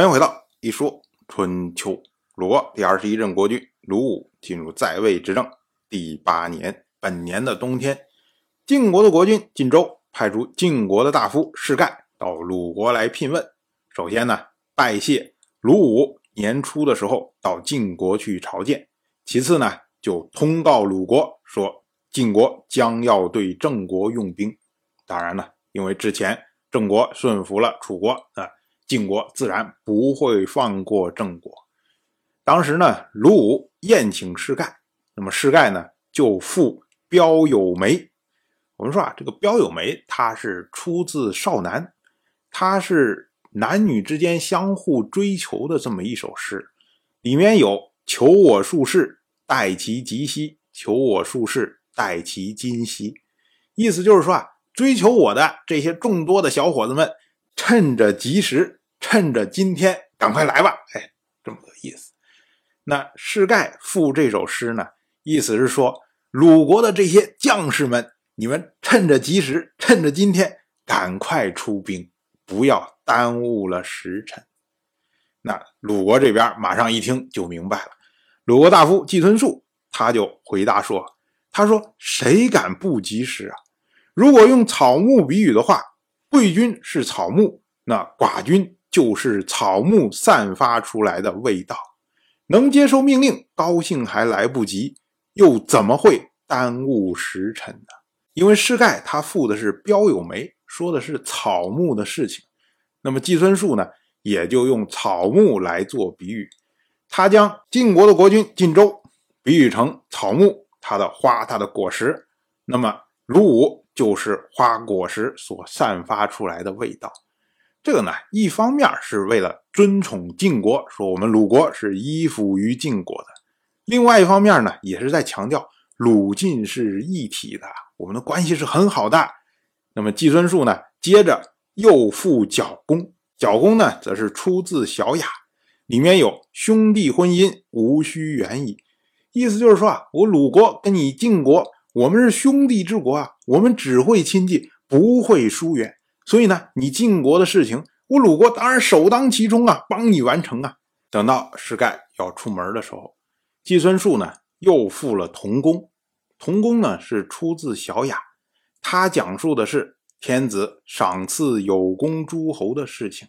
欢迎回到一说春秋。鲁国第二十一任国君鲁武进入在位执政第八年，本年的冬天，晋国的国君晋州派出晋国的大夫士盖到鲁国来聘问。首先呢，拜谢鲁武年初的时候到晋国去朝见；其次呢，就通告鲁国说晋国将要对郑国用兵。当然了，因为之前郑国顺服了楚国啊。晋国自然不会放过郑国。当时呢，鲁武宴请士盖，那么士盖呢就赴标有梅。我们说啊，这个标有梅，它是出自少男，它是男女之间相互追求的这么一首诗，里面有“求我术士，待其吉兮；求我术士，待其今兮”，意思就是说啊，追求我的这些众多的小伙子们，趁着及时。趁着今天，赶快来吧！哎，这么个意思。那士盖赋这首诗呢，意思是说，鲁国的这些将士们，你们趁着及时，趁着今天，赶快出兵，不要耽误了时辰。那鲁国这边马上一听就明白了。鲁国大夫季孙树他就回答说：“他说谁敢不及时啊？如果用草木比喻的话，贵军是草木，那寡军。”就是草木散发出来的味道，能接受命令，高兴还来不及，又怎么会耽误时辰呢？因为施盖他赋的是标有梅，说的是草木的事情，那么季孙树呢，也就用草木来做比喻，他将晋国的国君晋州比喻成草木，它的花，它的果实，那么鲁武就是花果实所散发出来的味道。这个呢，一方面是为了尊崇晋国，说我们鲁国是依附于晋国的；另外一方面呢，也是在强调鲁晋是一体的，我们的关系是很好的。那么季孙树呢，接着又赋角弓，角弓呢，则是出自《小雅》，里面有“兄弟婚姻，无需远矣”，意思就是说啊，我鲁国跟你晋国，我们是兄弟之国啊，我们只会亲近，不会疏远。所以呢，你晋国的事情，我鲁国当然首当其冲啊，帮你完成啊。等到石盖要出门的时候，季孙树呢又赋了同工》。《童工呢是出自《小雅》，他讲述的是天子赏赐有功诸侯的事情。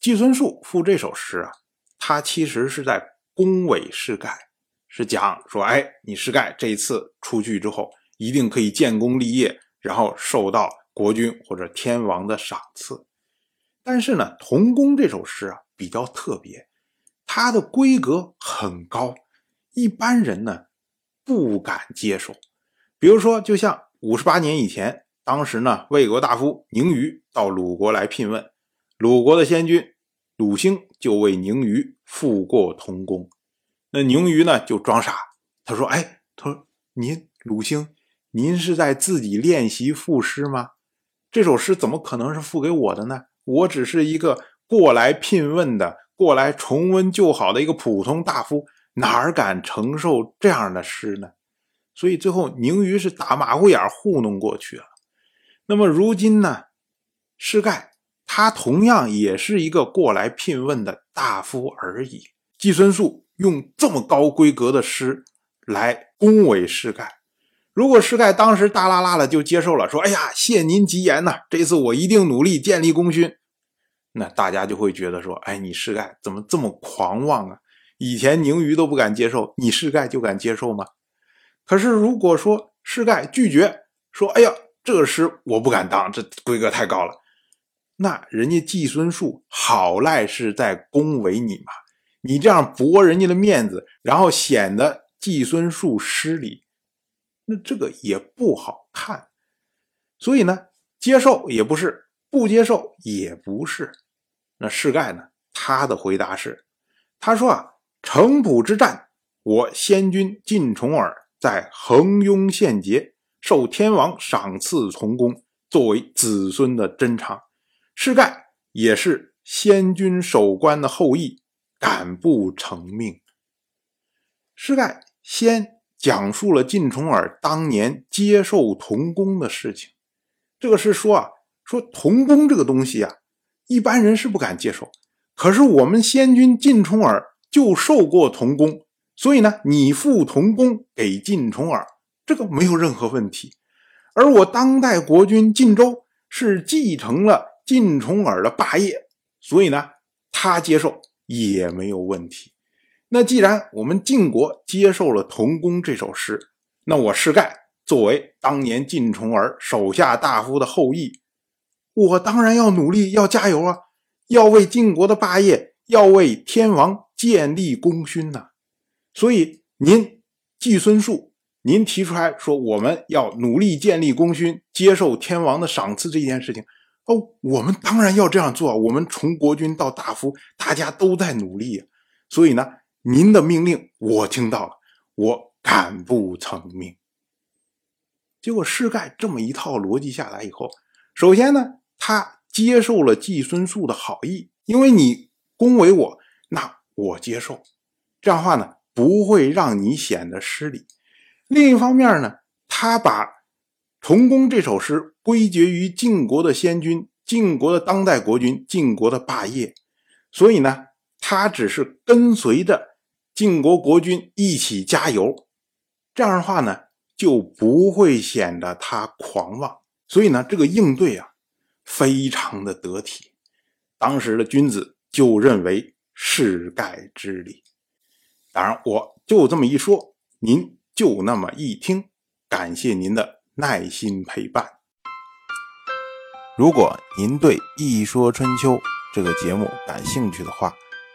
季孙树赋这首诗啊，他其实是在恭维石盖，是讲说，哎，你石盖这次出去之后，一定可以建功立业，然后受到。国君或者天王的赏赐，但是呢，《童工》这首诗啊比较特别，它的规格很高，一般人呢不敢接受。比如说，就像五十八年以前，当时呢，魏国大夫宁虞到鲁国来聘问，鲁国的先君鲁兴就为宁虞赋过《童工》，那宁虞呢就装傻，他说：“哎，他说您鲁兴，您是在自己练习赋诗吗？”这首诗怎么可能是赋给我的呢？我只是一个过来聘问的、过来重温旧好的一个普通大夫，哪敢承受这样的诗呢？所以最后宁于是打马虎眼糊弄过去了。那么如今呢？施盖他同样也是一个过来聘问的大夫而已。季孙树用这么高规格的诗来恭维施盖。如果施盖当时大啦啦的就接受了，说：“哎呀，谢您吉言呐，这次我一定努力建立功勋。”那大家就会觉得说：“哎，你施盖怎么这么狂妄啊？以前宁虞都不敢接受，你施盖就敢接受吗？”可是如果说施盖拒绝说：“哎呀，这诗我不敢当，这规格太高了。”那人家季孙树好赖是在恭维你嘛？你这样驳人家的面子，然后显得季孙树失礼。这个也不好看，所以呢，接受也不是，不接受也不是。那士盖呢？他的回答是：他说啊，城濮之战，我先君晋重耳在横雍献节，受天王赏赐从公，作为子孙的珍藏。士盖也是先君守关的后裔，敢不成命？士盖先。讲述了晋重耳当年接受童工的事情。这个是说啊，说童工这个东西啊，一般人是不敢接受。可是我们先君晋重耳就受过童工，所以呢，你付童工给晋重耳，这个没有任何问题。而我当代国君晋州是继承了晋重耳的霸业，所以呢，他接受也没有问题。那既然我们晋国接受了同工这首诗，那我世盖作为当年晋重耳手下大夫的后裔，我当然要努力，要加油啊！要为晋国的霸业，要为天王建立功勋呐。所以您季孙树，您提出来说我们要努力建立功勋，接受天王的赏赐这件事情，哦，我们当然要这样做。我们从国君到大夫，大家都在努力。所以呢，您的命令我听到了，我敢不从命。结果世盖这么一套逻辑下来以后，首先呢，他。接受了季孙宿的好意，因为你恭维我，那我接受。这样的话呢，不会让你显得失礼。另一方面呢，他把重宫这首诗归结于晋国的先君、晋国的当代国君、晋国的霸业，所以呢，他只是跟随着晋国国君一起加油。这样的话呢，就不会显得他狂妄。所以呢，这个应对啊。非常的得体，当时的君子就认为世盖之礼。当然，我就这么一说，您就那么一听。感谢您的耐心陪伴。如果您对《一说春秋》这个节目感兴趣的话，